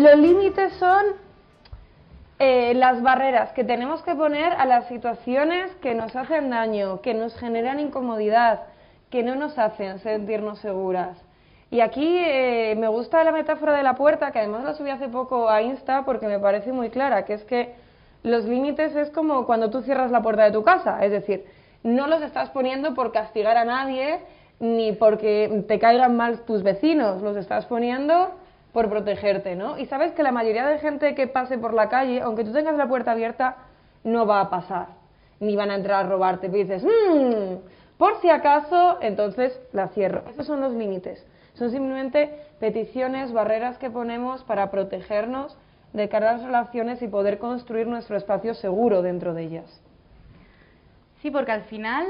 Los límites son eh, las barreras que tenemos que poner a las situaciones que nos hacen daño, que nos generan incomodidad, que no nos hacen sentirnos seguras. Y aquí eh, me gusta la metáfora de la puerta, que además la subí hace poco a Insta porque me parece muy clara, que es que los límites es como cuando tú cierras la puerta de tu casa, es decir, no los estás poniendo por castigar a nadie ni porque te caigan mal tus vecinos, los estás poniendo por protegerte, ¿no? Y sabes que la mayoría de gente que pase por la calle, aunque tú tengas la puerta abierta, no va a pasar, ni van a entrar a robarte. Y dices, mmm, por si acaso, entonces la cierro. Esos son los límites. Son simplemente peticiones, barreras que ponemos para protegernos de cara a las relaciones y poder construir nuestro espacio seguro dentro de ellas. Sí, porque al final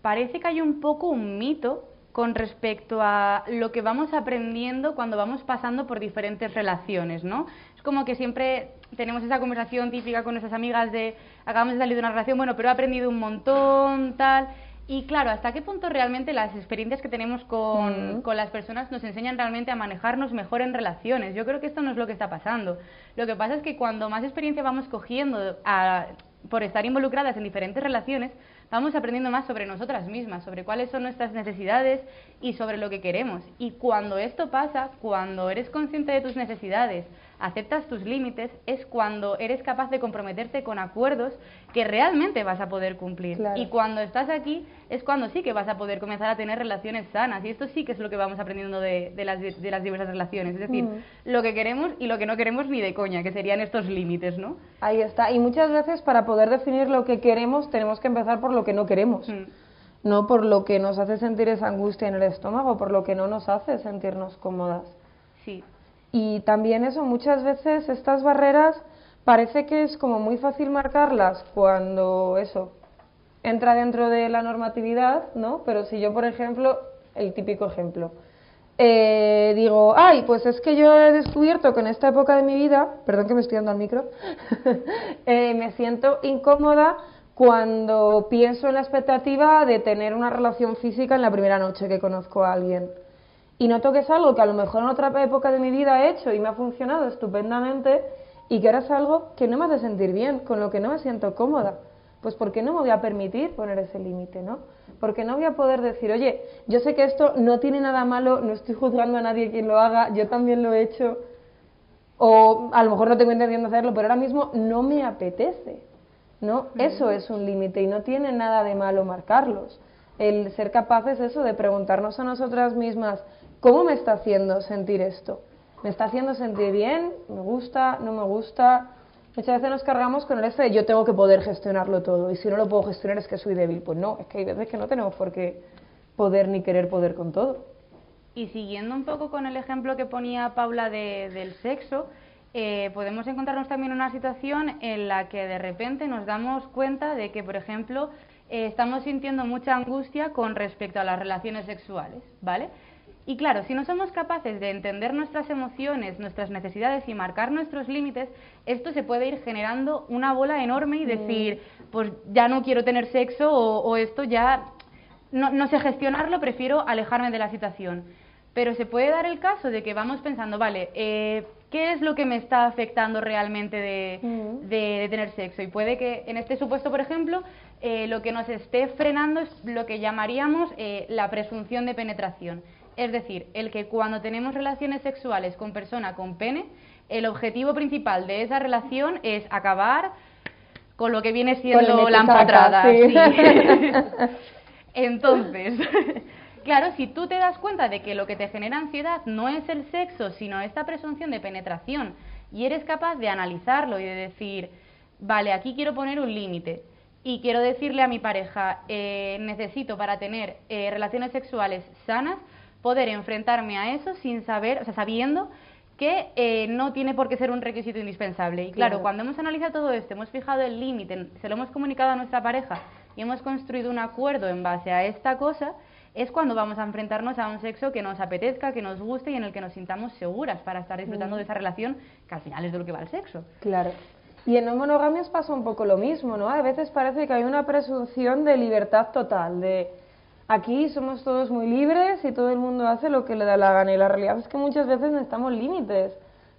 parece que hay un poco un mito con respecto a lo que vamos aprendiendo cuando vamos pasando por diferentes relaciones, ¿no? Es como que siempre tenemos esa conversación típica con nuestras amigas de acabamos de salir de una relación, bueno, pero he aprendido un montón, tal, y claro, ¿hasta qué punto realmente las experiencias que tenemos con, con, las personas nos enseñan realmente a manejarnos mejor en relaciones? Yo creo que esto no es lo que está pasando. Lo que pasa es que cuando más experiencia vamos cogiendo a, por estar involucradas en diferentes relaciones, vamos aprendiendo más sobre nosotras mismas, sobre cuáles son nuestras necesidades y sobre lo que queremos. Y cuando esto pasa, cuando eres consciente de tus necesidades, aceptas tus límites, es cuando eres capaz de comprometerte con acuerdos que realmente vas a poder cumplir. Y cuando estás aquí es cuando sí que vas a poder comenzar a tener relaciones sanas. Y esto sí que es lo que vamos aprendiendo de, las, de las, diversas relaciones. Es decir, mm. lo que queremos y lo que no queremos ni de coña, que serían estos límites, ¿no? Ahí está. Y muchas veces para poder definir lo que queremos tenemos que empezar por lo que no queremos. Mm. No por lo que nos hace sentir esa angustia en el estómago, por lo que no nos hace sentirnos cómodas. Sí. Y también eso, muchas veces estas barreras parece que es como muy fácil marcarlas cuando eso entra dentro de la normatividad, ¿no? Pero si yo, por ejemplo, el típico ejemplo, eh, digo, ay, pues es que yo he descubierto que en esta época de mi vida, perdón que me estoy dando al micro, eh, me siento incómoda cuando pienso en la expectativa de tener una relación física en la primera noche que conozco a alguien y noto que es algo que a lo mejor en otra época de mi vida he hecho y me ha funcionado estupendamente y que ahora es algo que no me hace sentir bien, con lo que no me siento cómoda. Pues porque no me voy a permitir poner ese límite, ¿no? Porque no voy a poder decir, oye, yo sé que esto no tiene nada malo, no estoy juzgando a nadie quien lo haga, yo también lo he hecho, o a lo mejor no tengo intención de hacerlo, pero ahora mismo no me apetece, ¿no? Eso es un límite y no tiene nada de malo marcarlos. El ser capaces eso de preguntarnos a nosotras mismas, ¿Cómo me está haciendo sentir esto? ¿Me está haciendo sentir bien? ¿Me gusta? ¿No me gusta? Muchas veces nos cargamos con el hecho de yo tengo que poder gestionarlo todo y si no lo puedo gestionar es que soy débil. Pues no, es que hay veces que no tenemos por qué poder ni querer poder con todo. Y siguiendo un poco con el ejemplo que ponía Paula del sexo, eh, podemos encontrarnos también en una situación en la que de repente nos damos cuenta de que, por ejemplo, eh, estamos sintiendo mucha angustia con respecto a las relaciones sexuales, ¿vale? Y claro, si no somos capaces de entender nuestras emociones, nuestras necesidades y marcar nuestros límites, esto se puede ir generando una bola enorme y decir, pues ya no quiero tener sexo o, esto ya no, sé gestionarlo, prefiero alejarme de la situación. Pero se puede dar el caso de que vamos pensando, vale, eh, ¿qué es lo que me está afectando realmente de, tener sexo? Y puede que en este supuesto, por ejemplo, eh, lo que nos esté frenando es lo que llamaríamos eh, la presunción de penetración es decir, el que cuando tenemos relaciones sexuales con persona con pene, el objetivo principal de esa relación es acabar con lo que viene siendo la empatrada. Entonces, claro, si tú te das cuenta de que lo que te genera ansiedad no es el sexo, sino esta presunción de penetración, y eres capaz de analizarlo y de decir, vale, aquí quiero poner un límite, y quiero decirle a mi pareja, eh, necesito para tener eh, relaciones sexuales sanas, poder enfrentarme a eso sin saber, o sea, sabiendo que eh, no tiene por qué ser un requisito indispensable. Y claro, cuando hemos analizado todo esto, hemos fijado el límite, se lo hemos comunicado a nuestra pareja y hemos construido un acuerdo en base a esta cosa, es cuando vamos a enfrentarnos a un sexo que nos apetezca, que nos guste y en el que nos sintamos seguras para estar disfrutando de esa relación que al final es de lo que va el sexo. Claro. Y en no monogamias pasa un poco lo mismo, ¿no? A veces parece que hay una presunción de libertad total, de Aquí somos todos muy libres y todo el mundo hace lo que le da la gana y la realidad es que muchas veces necesitamos límites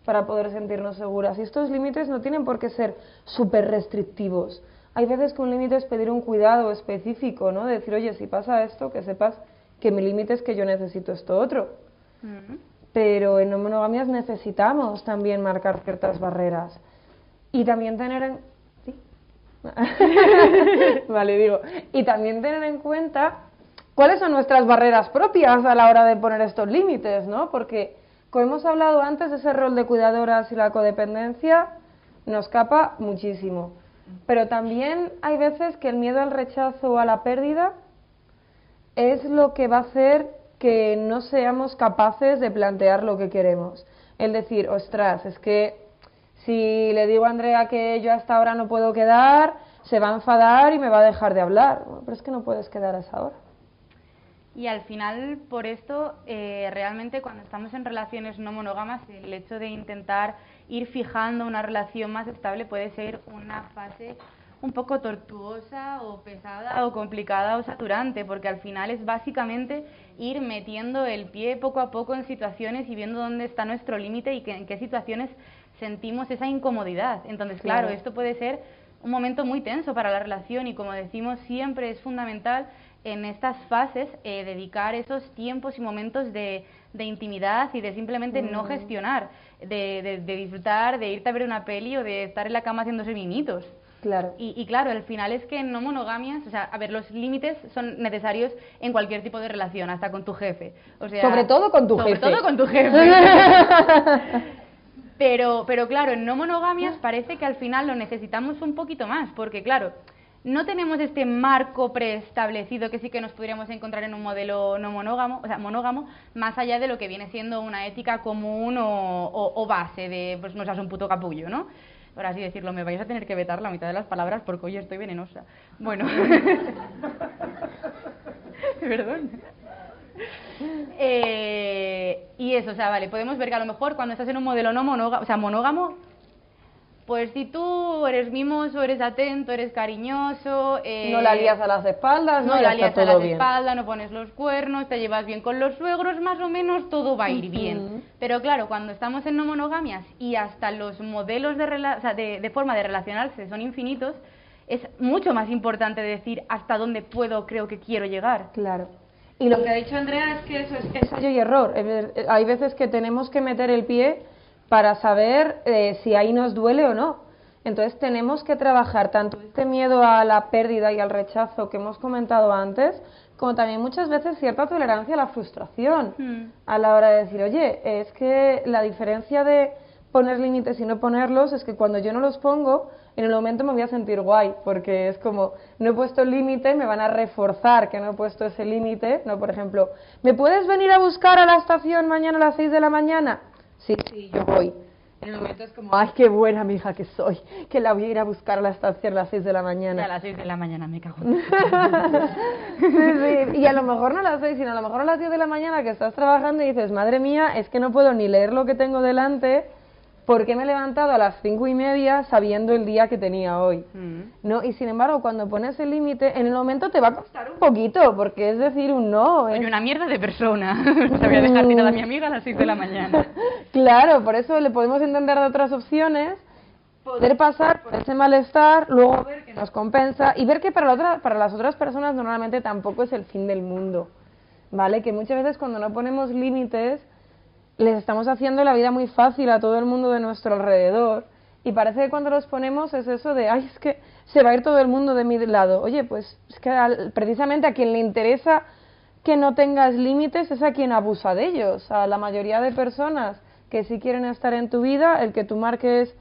para poder sentirnos seguras. Y estos límites no tienen por qué ser súper restrictivos. Hay veces que un límite es pedir un cuidado específico, ¿no? decir, oye, si pasa esto, que sepas que mi límite es que yo necesito esto otro. Pero en no monogamias necesitamos también marcar ciertas barreras. Y también tener en... ¿Sí? vale, digo. Y también tener en cuenta cuáles son nuestras barreras propias a la hora de poner estos límites, ¿no? Porque como hemos hablado antes, ese rol de cuidadoras y la codependencia nos escapa muchísimo. Pero también hay veces que el miedo al rechazo o a la pérdida es lo que va a hacer que no seamos capaces de plantear lo que queremos. El decir, ostras, es que si le digo a Andrea que yo hasta ahora no puedo quedar, se va a enfadar y me va a dejar de hablar. pero es que no puedes quedar a esa hora. Y al final, por esto, eh, realmente cuando estamos en relaciones no monógamas, el hecho de intentar ir fijando una relación más estable puede ser una fase un poco tortuosa o pesada o complicada o saturante, porque al final es básicamente ir metiendo el pie poco a poco en situaciones y viendo dónde está nuestro límite y en qué situaciones sentimos esa incomodidad. Entonces, claro, esto puede ser un momento muy tenso para la relación y como decimos siempre es fundamental en estas fases eh, dedicar esos tiempos y momentos de, intimidad y de simplemente no mm. gestionar, de, disfrutar, de irte a ver una peli o de estar en la cama haciéndose mimitos. Claro. Y, claro, al final es que no monogamias, o sea, a ver, los límites son necesarios en cualquier tipo de relación, hasta con tu jefe. O sea, sobre todo con tu jefe. Sobre todo con tu jefe. pero, pero claro, en no monogamias parece que al final lo necesitamos un poquito más, porque claro, no tenemos este marco preestablecido que sí que nos podríamos encontrar en un modelo no monógamo, o sea, monógamo, más allá de lo que viene siendo una ética común o, base de, pues no seas un puto capullo, ¿no? Por así decirlo, me vais a tener que vetar la mitad de las palabras porque hoy estoy venenosa. Bueno. Perdón. Eh, y eso, o sea, vale, podemos ver que a lo mejor cuando estás en un modelo no monógamo, o sea, monógamo, pues si tú eres mimoso, eres atento, eres cariñoso... Eh, no la lías a las espaldas, no, la lías a las espaldas, no pones los cuernos, te llevas bien con los suegros, más o menos todo va a ir bien. Pero claro, cuando estamos en no monogamias y hasta los modelos de, o sea, de, forma de relacionarse son infinitos, es mucho más importante decir hasta dónde puedo, creo que quiero llegar. Claro. Y lo que ha dicho Andrea es que eso es ensayo y error. Hay veces que tenemos que meter el pie para saber eh, si ahí nos duele o no. Entonces tenemos que trabajar tanto este miedo a la pérdida y al rechazo que hemos comentado antes, como también muchas veces cierta tolerancia a la frustración hmm. a la hora de decir, oye, es que la diferencia de poner límites y no ponerlos es que cuando yo no los pongo, en el momento me voy a sentir guay, porque es como, no he puesto límite, me van a reforzar que no he puesto ese límite, ¿no? Por ejemplo, ¿me puedes venir a buscar a la estación mañana a las 6 de la mañana? sí, sí, yo voy. En el momento es como, ay, qué buena mi hija que soy, que la voy a ir a buscar a la estación a las 6 de la mañana. a las 6 de la mañana me cago. sí, sí, y a lo mejor no a las 6, sino a lo mejor a las 10 de la mañana que estás trabajando y dices, madre mía, es que no puedo ni leer lo que tengo delante ¿por qué me he levantado a las cinco y media sabiendo el día que tenía hoy? Mm. ¿No? Y sin embargo, cuando pones el límite, en el momento te va a costar un poquito, porque es decir un no. Soy una mierda de persona. Te voy a dejar tirada a mi amiga a las seis de la mañana. claro, por eso le podemos entender de otras opciones, poder pasar por ese malestar, luego ver que nos compensa y ver que para, la otra, para las otras personas normalmente tampoco es el fin del mundo. ¿Vale? Que muchas veces cuando no ponemos límites les estamos haciendo la vida muy fácil a todo el mundo de nuestro alrededor. Y parece que cuando los ponemos es eso de, ay, es que se va a ir todo el mundo de mi lado. Oye, pues es que precisamente a quien le interesa que no tengas límites es a quien abusa de ellos. A la mayoría de personas que sí quieren estar en tu vida, el que tú marques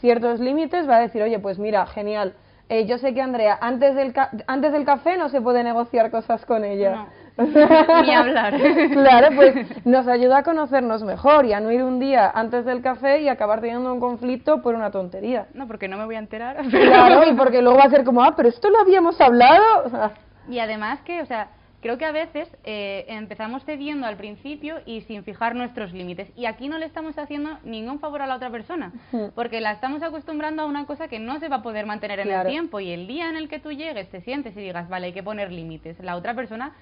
ciertos límites va a decir, oye, pues mira, genial. Eh, yo sé que Andrea, antes del, antes del café no se puede negociar cosas con ella. Ni hablar. claro, pues nos ayuda a conocernos mejor y a no ir un día antes del café y acabar teniendo un conflicto por una tontería. No, porque no me voy a enterar. Claro, y porque luego va a ser como, ah, pero esto lo habíamos hablado. y además que, o sea, creo que a veces eh, empezamos cediendo al principio y sin fijar nuestros límites. Y aquí no le estamos haciendo ningún favor a la otra persona, porque la estamos acostumbrando a una cosa que no se va a poder mantener en el tiempo. Y el día en el que tú llegues, te sientes y digas, vale, hay que poner límites, la otra persona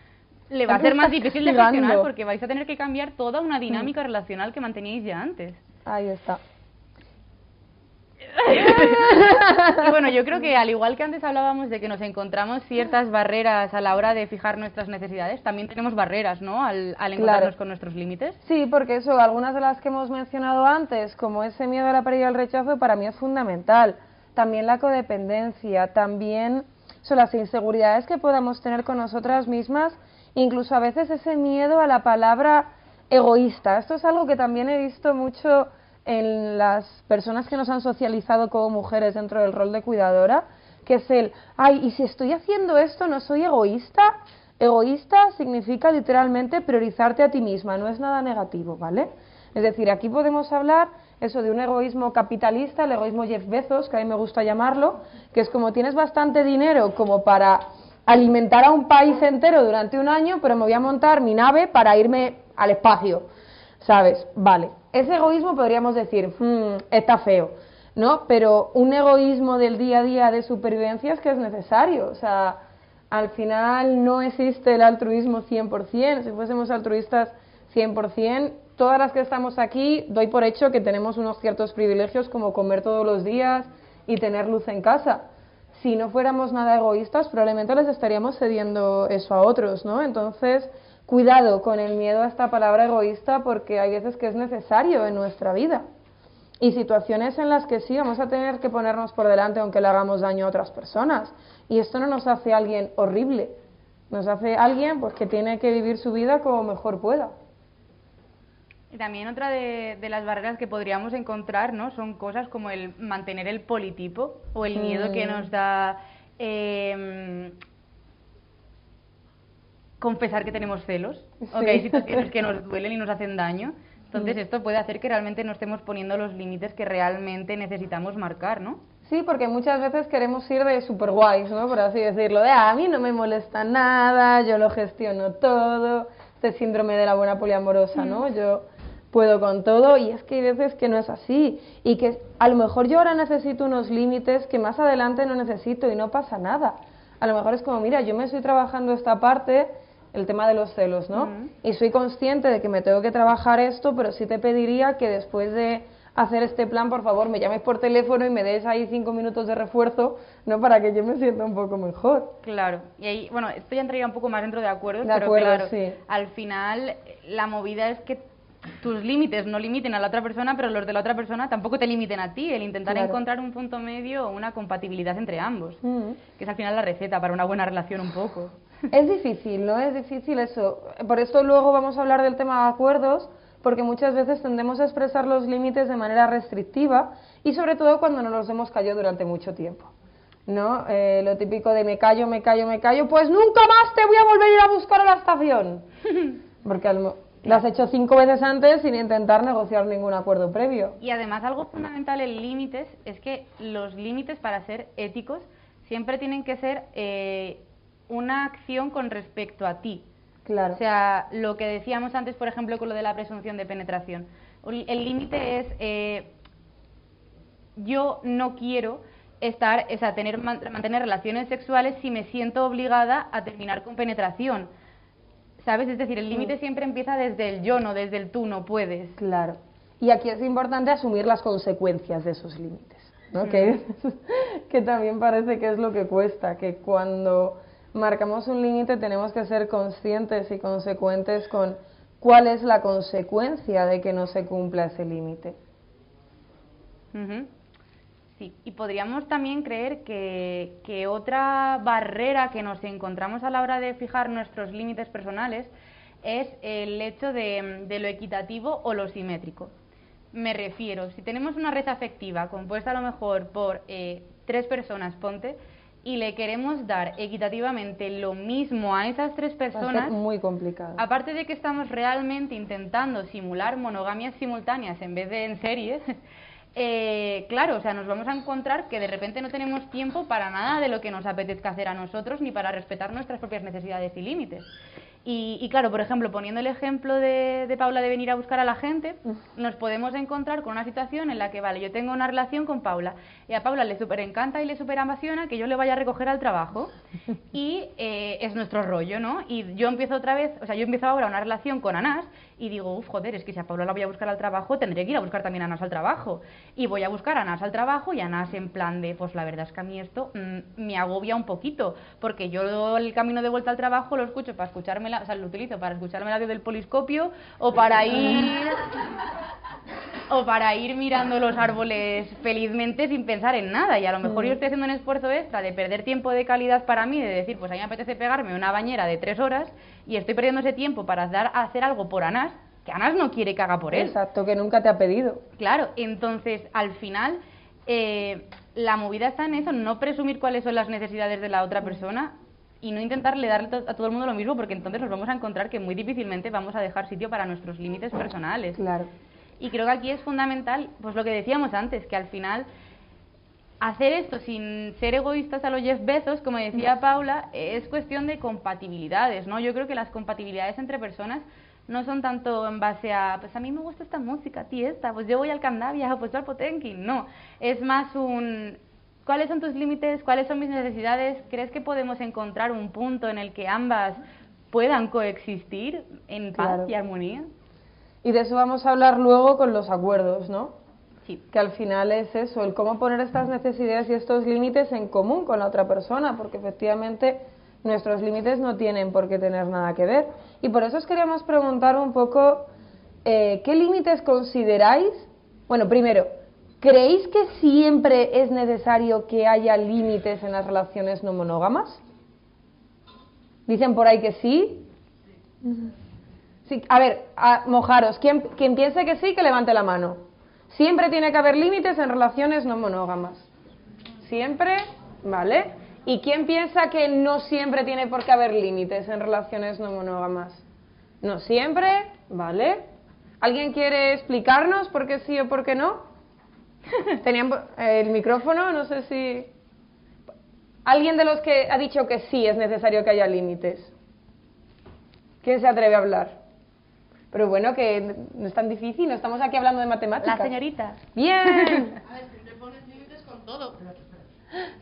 le va a ser más difícil de gestionar porque vais a tener que cambiar toda una dinámica relacional que manteníais ya antes. Ahí está. y bueno, yo creo que al igual que antes hablábamos de que nos encontramos ciertas barreras a la hora de fijar nuestras necesidades, también tenemos barreras, ¿no? Al, al encontrarnos con nuestros límites. Sí, porque eso, algunas de las que hemos mencionado antes, como ese miedo a la pérdida y al rechazo, para mí es fundamental. También la codependencia, también son las inseguridades que podamos tener con nosotras mismas, incluso a veces ese miedo a la palabra egoísta. Esto es algo que también he visto mucho en las personas que nos han socializado como mujeres dentro del rol de cuidadora, que es el, ay, y si estoy haciendo esto, ¿no soy egoísta? Egoísta significa literalmente priorizarte a ti misma, no es nada negativo, ¿vale? Es decir, aquí podemos hablar eso de un egoísmo capitalista, el egoísmo Jeff Bezos, que a mí me gusta llamarlo, que es como tienes bastante dinero como para alimentar a un país entero durante un año, pero me voy a montar mi nave para irme al espacio, ¿sabes? Vale, ese egoísmo podríamos decir, hmm, está feo, ¿no? Pero un egoísmo del día a día de supervivencia es que es necesario, o sea, al final no existe el altruismo 100%, si fuésemos altruistas 100%, todas las que estamos aquí, doy por hecho que tenemos unos ciertos privilegios como comer todos los días y tener luz en casa. Si no fuéramos nada egoístas, probablemente les estaríamos cediendo eso a otros, ¿no? Entonces, cuidado con el miedo a esta palabra egoísta porque hay veces que es necesario en nuestra vida. Y situaciones en las que sí vamos a tener que ponernos por delante aunque le hagamos daño a otras personas. Y esto no nos hace alguien horrible, nos hace alguien pues que tiene que vivir su vida como mejor pueda. Y también otra de, las barreras que podríamos encontrar, ¿no? Son cosas como el mantener el politipo o el miedo que mm. nos da em, confesar que tenemos celos o que hay situaciones que nos duelen y nos hacen daño. Entonces, mm. esto puede hacer que realmente no estemos poniendo los límites que realmente necesitamos marcar, ¿no? Sí, porque muchas veces queremos ir de super guays, ¿no? Por así decirlo, de ah, a mí no me molesta nada, yo lo gestiono todo, este síndrome de la buena poliamorosa, ¿no? Mm. Yo puedo con todo y es que hay veces que no es así y que a lo mejor yo ahora necesito unos límites que más adelante no necesito y no pasa nada. A lo mejor es como, mira, yo me estoy trabajando esta parte, el tema de los celos, ¿no? Y soy consciente de que me tengo que trabajar esto, pero sí te pediría que después de hacer este plan, por favor, me llames por teléfono y me des ahí cinco minutos de refuerzo, ¿no? Para que yo me sienta un poco mejor. Claro. Y ahí, bueno, esto ya entraría un poco más dentro de acuerdos, pero claro, al final la movida es que tus límites no limiten a la otra persona, pero los de la otra persona tampoco te limiten a ti. El intentar encontrar un punto medio o una compatibilidad entre ambos, mm. que es al final la receta para una buena relación un poco. Es difícil, ¿no? Es difícil eso. Por esto luego vamos a hablar del tema de acuerdos, porque muchas veces tendemos a expresar los límites de manera restrictiva y sobre todo cuando no los hemos callado durante mucho tiempo. ¿No? Eh, lo típico de me callo, me callo, me callo, pues nunca más te voy a volver a ir a buscar a la estación. Porque al, lo has hecho cinco veces antes sin intentar negociar ningún acuerdo previo. Y además algo fundamental en límites es que los límites para ser éticos siempre tienen que ser eh, una acción con respecto a ti. Claro. O sea, lo que decíamos antes, por ejemplo, con lo de la presunción de penetración. El límite es eh, yo no quiero estar, o sea, tener, mantener relaciones sexuales si me siento obligada a terminar con penetración ¿Sabes? Es decir, el límite siempre empieza desde el yo, no desde el tú no puedes. Claro. Y aquí es importante asumir las consecuencias de esos límites, ¿no? Que, mm. que también parece que es lo que cuesta, que cuando marcamos un límite tenemos que ser conscientes y consecuentes con cuál es la consecuencia de que no se cumpla ese límite. Sí, y podríamos también creer que, que, otra barrera que nos encontramos a la hora de fijar nuestros límites personales es el hecho de, lo equitativo o lo simétrico. Me refiero, si tenemos una red afectiva compuesta a lo mejor por eh, tres personas, ponte, y le queremos dar equitativamente lo mismo a esas tres personas, muy complicado. Aparte de que estamos realmente intentando simular monogamias simultáneas en vez de en serie, eh, claro, o sea, nos vamos a encontrar que de repente no tenemos tiempo para nada de lo que nos apetezca hacer a nosotros ni para respetar nuestras propias necesidades y límites. Y, claro, por ejemplo, poniendo el ejemplo de, Paula de venir a buscar a la gente, nos podemos encontrar con una situación en la que, vale, yo tengo una relación con Paula y a Paula le super encanta y le super apasiona que yo le vaya a recoger al trabajo y eh, es nuestro rollo, ¿no? Y yo empiezo otra vez, o sea, yo empiezo ahora una relación con Anás y digo, uff, joder, es que si a Paula la voy a buscar al trabajo, tendré que ir a buscar también a Nas al trabajo. Y voy a buscar a Nas al trabajo y a Nas en plan de, pues la verdad es que a mí esto mm, me agobia un poquito, porque yo el camino de vuelta al trabajo lo escucho para escucharme, la, o sea, lo utilizo para escucharme audio del poliscopio o para ir o para ir mirando los árboles felizmente sin pensar en nada. Y a lo mejor yo estoy haciendo un esfuerzo extra de perder tiempo de calidad para mí, de decir, pues a mí me apetece pegarme una bañera de tres horas y estoy perdiendo ese tiempo para dar, hacer algo por Anas, que Anas no quiere que haga por él. Exacto, que nunca te ha pedido. Claro, entonces al final eh, la movida está en eso, no presumir cuáles son las necesidades de la otra persona y no intentarle darle a todo el mundo lo mismo, porque entonces nos vamos a encontrar que muy difícilmente vamos a dejar sitio para nuestros límites personales. Claro. Y creo que aquí es fundamental, pues lo que decíamos antes, que al final hacer esto sin ser egoístas a los Jeff Bezos, como decía Paula, es cuestión de compatibilidades, ¿no? Yo creo que las compatibilidades entre personas no son tanto en base a, pues a mí me gusta esta música, a ti esta, pues yo voy al Candavia, pues yo al Potenkin, no. Es más un, ¿cuáles son tus límites? ¿Cuáles son mis necesidades? ¿Crees que podemos encontrar un punto en el que ambas puedan coexistir en paz y armonía? Y de eso vamos a hablar luego con los acuerdos, ¿no? Sí. Que al final es eso, el cómo poner estas necesidades y estos límites en común con la otra persona, porque efectivamente nuestros límites no tienen por qué tener nada que ver. Y por eso os queríamos preguntar un poco, eh, ¿qué límites consideráis? Bueno, primero, ¿creéis que siempre es necesario que haya límites en las relaciones no monógamas? Dicen por ahí que sí. Sí, a ver, mojaros. Quien, quien piense que sí, que levante la mano. Siempre tiene que haber límites en relaciones no monógamas. Siempre, ¿vale? ¿Y quién piensa que no siempre tiene por qué haber límites en relaciones no monógamas? No siempre, ¿vale? ¿Alguien quiere explicarnos por qué sí o por qué no? Tenían el micrófono, no sé si... ¿Alguien de los que ha dicho que sí es necesario que haya límites? ¿Quién se atreve a hablar? Pero bueno, que no es tan difícil, no estamos aquí hablando de matemáticas. La señorita. Bien. A ver, siempre pones límites con todo.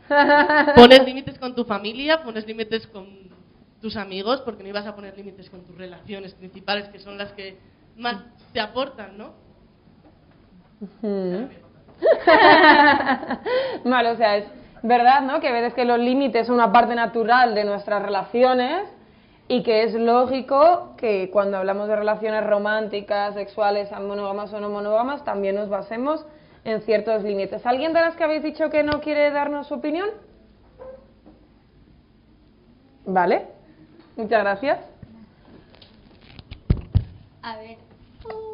Pones límites con tu familia, pones límites con tus amigos, porque no ibas a poner límites con tus relaciones principales, que son las que más te aportan, ¿no? vale, o sea, es verdad, ¿no? Que ves que los límites son una parte natural de nuestras relaciones y que es lógico que cuando hablamos de relaciones románticas, sexuales, monógamas o no monógamas, también nos basemos en ciertos límites. ¿Alguien de las que habéis dicho que no quiere darnos su opinión? Vale, muchas gracias. A ver,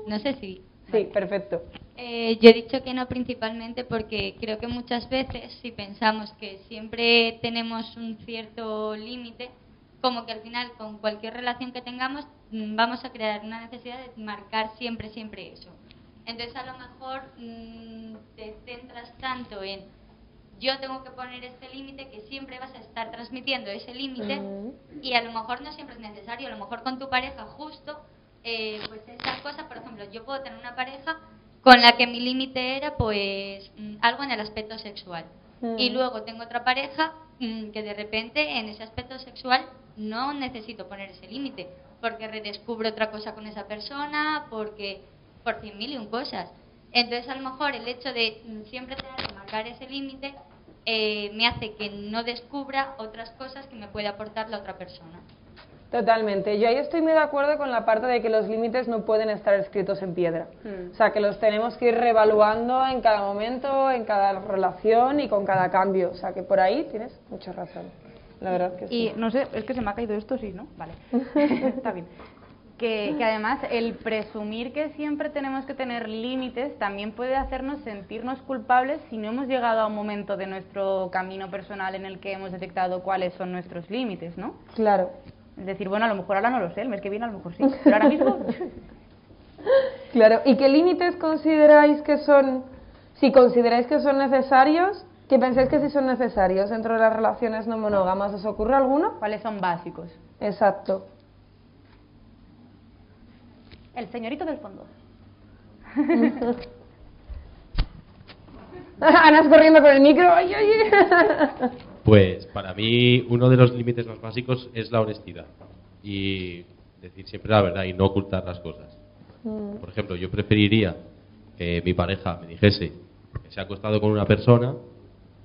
no sé si. Sí, perfecto. Eh, yo he dicho que no principalmente porque creo que muchas veces si pensamos que siempre tenemos un cierto límite, como que al final con cualquier relación que tengamos mm, vamos a crear una necesidad de marcar siempre, siempre eso. Entonces a lo mejor mm, te centras tanto en yo tengo que poner este límite que siempre vas a estar transmitiendo ese límite y a lo mejor no siempre es necesario, a lo mejor con tu pareja justo, eh, pues esas cosas, por ejemplo, yo puedo tener una pareja con la que mi límite era pues mm, algo en el aspecto sexual y luego tengo otra pareja que de repente en ese aspecto sexual no necesito poner ese límite, porque redescubro otra cosa con esa persona, porque por cien mil y un cosas. Entonces, a lo mejor el hecho de siempre tener que marcar ese límite eh, me hace que no descubra otras cosas que me puede aportar la otra persona. Totalmente. Yo ahí estoy muy de acuerdo con la parte de que los límites no pueden estar escritos en piedra. Hmm. O sea, que los tenemos que ir reevaluando en cada momento, en cada relación y con cada cambio. O sea, que por ahí tienes mucha razón. La verdad que sí. Y no sé, es que se me ha caído esto, sí, ¿no? Vale. Está bien. Que, que, además el presumir que siempre tenemos que tener límites también puede hacernos sentirnos culpables si no hemos llegado a un momento de nuestro camino personal en el que hemos detectado cuáles son nuestros límites, ¿no? Claro. Es decir, bueno, a lo mejor ahora no lo sé, el mes que viene a lo mejor sí, pero ahora mismo... claro, ¿y qué límites consideráis que son, si consideráis que son necesarios ¿Qué pensáis que sí son necesarios dentro de las relaciones no monógamas? ¿Os ocurre alguno? ¿Cuáles son básicos? Exacto. El señorito del fondo. Ana corriendo con el micro. Pues para mí uno de los límites más básicos es la honestidad y decir siempre la verdad y no ocultar las cosas. Mm. Por ejemplo, yo preferiría que mi pareja me dijese que se ha acostado con una persona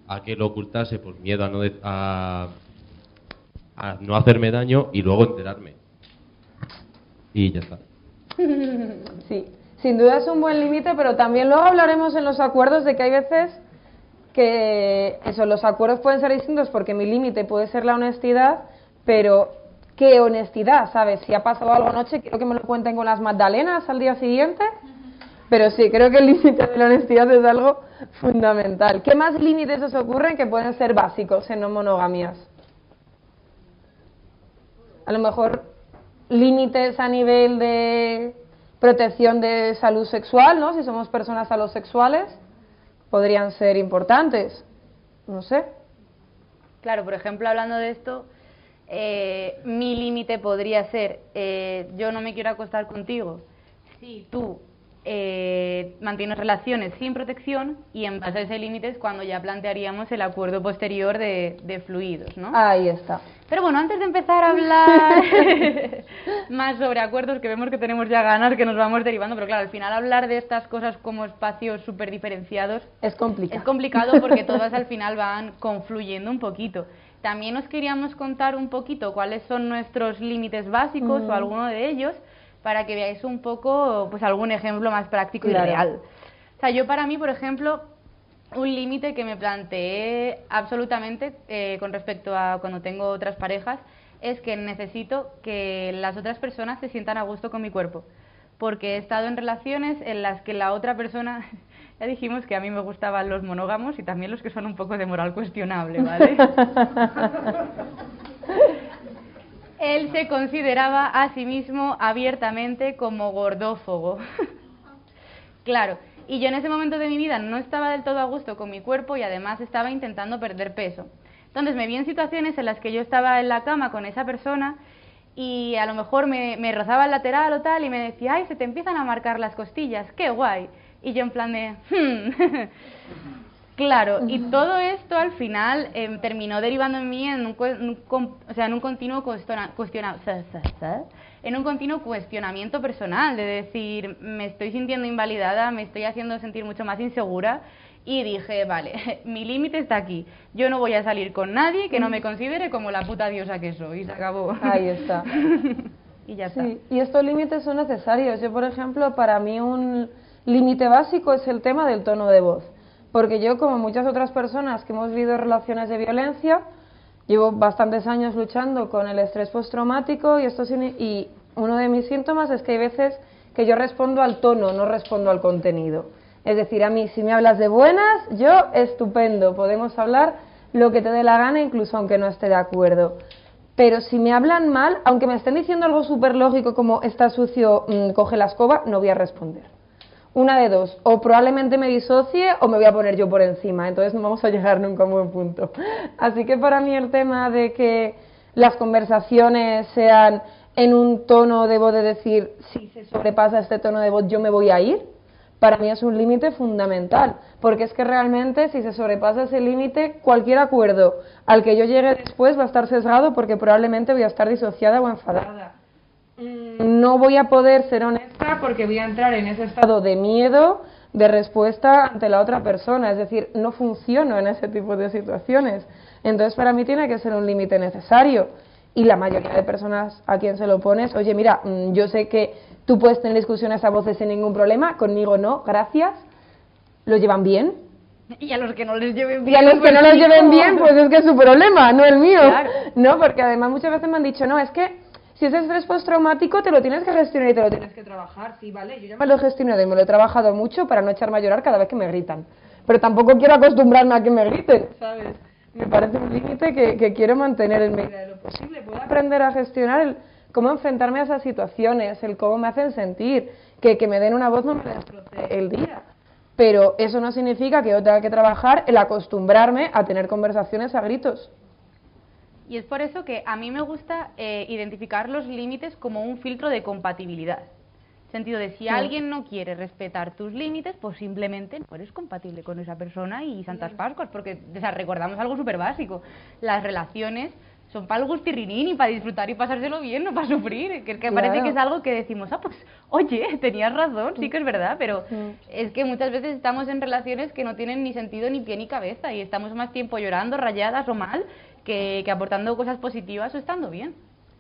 a que lo ocultase por miedo a no, de- a, a no hacerme daño y luego enterarme. Y ya está. Sí, sin duda es un buen límite, pero también luego hablaremos en los acuerdos de que hay veces que eso, los acuerdos pueden ser distintos porque mi límite puede ser la honestidad, pero ¿qué honestidad? ¿Sabes? Si ha pasado algo anoche, quiero que me lo cuenten con las magdalenas al día siguiente. Pero sí, creo que el límite de la honestidad es algo fundamental. ¿Qué más límites os ocurren que pueden ser básicos en no monogamias? A lo mejor límites a nivel de protección de salud sexual, ¿no? Si somos personas alosexuales, podrían ser importantes. No sé. Claro, por ejemplo, hablando de esto, eh, mi límite podría ser, eh, yo no me quiero acostar contigo si tú eh, mantienes relaciones sin protección y en base a ese límite es cuando ya plantearíamos el acuerdo posterior de, de fluidos, ¿no? Ahí está. Pero bueno, antes de empezar a hablar más sobre acuerdos, que vemos que tenemos ya ganas, que nos vamos derivando, pero claro, al final hablar de estas cosas como espacios súper diferenciados Es complicado. es complicado porque todas al final van confluyendo un poquito. También os queríamos contar un poquito cuáles son nuestros límites básicos o alguno de ellos para que veáis un poco pues algún ejemplo más práctico Claro. y real. O sea, yo para mí, por ejemplo, un límite que me planteé absolutamente eh, con respecto a cuando tengo otras parejas es que necesito que las otras personas se sientan a gusto con mi cuerpo. Porque he estado en relaciones en las que la otra persona, ya dijimos que a mí me gustaban los monógamos y también los que son un poco de moral cuestionable, ¿vale? Él se consideraba a sí mismo abiertamente como gordófobo. claro, y yo en ese momento de mi vida no estaba del todo a gusto con mi cuerpo y además estaba intentando perder peso. Entonces me vi en situaciones en las que yo estaba en la cama con esa persona y a lo mejor me, rozaba el lateral o tal y me decía, ay, se te empiezan a marcar las costillas, qué guay. Y yo en plan de, "Hmm". Claro, y todo esto al final em, terminó derivando en mí en un, o sea, en un continuo cuestiona- en un continuo cuestionamiento personal, de decir, me estoy sintiendo invalidada, me estoy haciendo sentir mucho más insegura y dije, vale, mi límite está aquí. Yo no voy a salir con nadie que no me considere como la puta diosa que soy. Y se acabó. Ahí está. y ya está. Sí, y estos límites son necesarios. Yo, por ejemplo, para mí un límite básico es el tema del tono de voz. Porque yo, como muchas otras personas que hemos vivido relaciones de violencia, llevo bastantes años luchando con el estrés postraumático y, esto y uno de mis síntomas es que hay veces que yo respondo al tono, no respondo al contenido. Es decir, a mí, si me hablas de buenas, yo estupendo, podemos hablar lo que te dé la gana, incluso aunque no esté de acuerdo. Pero si me hablan mal, aunque me estén diciendo algo súper lógico como está sucio, mm, coge la escoba, no voy a responder. Una de dos, o probablemente me disocie o me voy a poner yo por encima, entonces no vamos a llegar nunca a un buen punto. Así que para mí el tema de que las conversaciones sean en un tono de voz de decir, si se sobrepasa este tono de voz yo me voy a ir, para mí es un límite fundamental, porque es que realmente si se sobrepasa ese límite, cualquier acuerdo al que yo llegue después va a estar sesgado porque probablemente voy a estar disociada o enfadada. Mm, No voy a poder ser honesta porque voy a entrar en ese estado de miedo, de respuesta ante la otra persona, es decir, no funciono en ese tipo de situaciones. Entonces, para mí tiene que ser un límite necesario. Y la mayoría de personas a quien se lo pones, oye, mira, mm, yo sé que tú puedes tener discusiones a voces sin ningún problema, conmigo no, gracias. ¿Lo llevan bien? Y a los que no les lleven Y bien. a los que pues, no lleven bien, pues es que es su problema, no el mío. Claro. No, porque además muchas veces me han dicho, no, es que si es estrés postraumático te lo tienes que gestionar y te lo tienes que trabajar. Sí, vale, yo ya me lo he gestionado y me lo he trabajado mucho para no echarme a llorar cada vez que me gritan. Pero tampoco quiero acostumbrarme a que me griten, ¿sabes? Me parece un límite que, que quiero mantener en medida de lo posible. Puedo aprender a gestionar el cómo enfrentarme a esas situaciones, el cómo me hacen sentir, que, que me den una voz no me destroce el día. Pero eso no significa que yo tenga que trabajar el acostumbrarme a tener conversaciones a gritos. Y es por eso que a mí me gusta eh, identificar los límites como un filtro de compatibilidad. Sentido de si alguien no quiere respetar tus límites, pues simplemente no eres compatible con esa persona y Santas Pascuas, porque o sea, recordamos algo súper básico. Las relaciones son para el gustirrinín y para disfrutar y pasárselo bien, no para sufrir. Que, es que parece que es algo que decimos, ah, pues, oye, tenías razón, sí que es verdad, pero es que muchas veces estamos en relaciones que no tienen ni sentido ni pie ni cabeza y estamos más tiempo llorando, rayadas o mal, que, aportando cosas positivas o estando bien.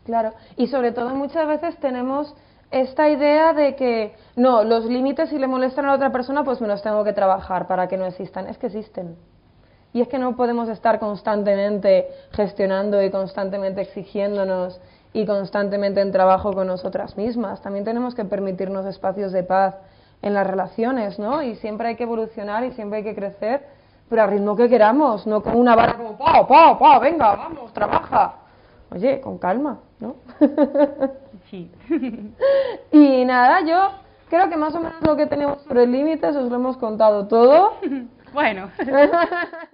Claro, y sobre todo muchas veces tenemos esta idea de que no, los límites si le molestan a la otra persona, pues me los tengo que trabajar para que no existan. Es que existen. Y es que no podemos estar constantemente gestionando y constantemente exigiéndonos y constantemente en trabajo con nosotras mismas. También tenemos que permitirnos espacios de paz en las relaciones, ¿no? Y siempre hay que evolucionar y siempre hay que crecer, pero al ritmo que queramos, no con una vara como, pa, pa, pa, venga, vamos, trabaja. Oye, con calma, ¿no? Sí. y nada, yo creo que más o menos lo que tenemos sobre límites os lo hemos contado todo. bueno.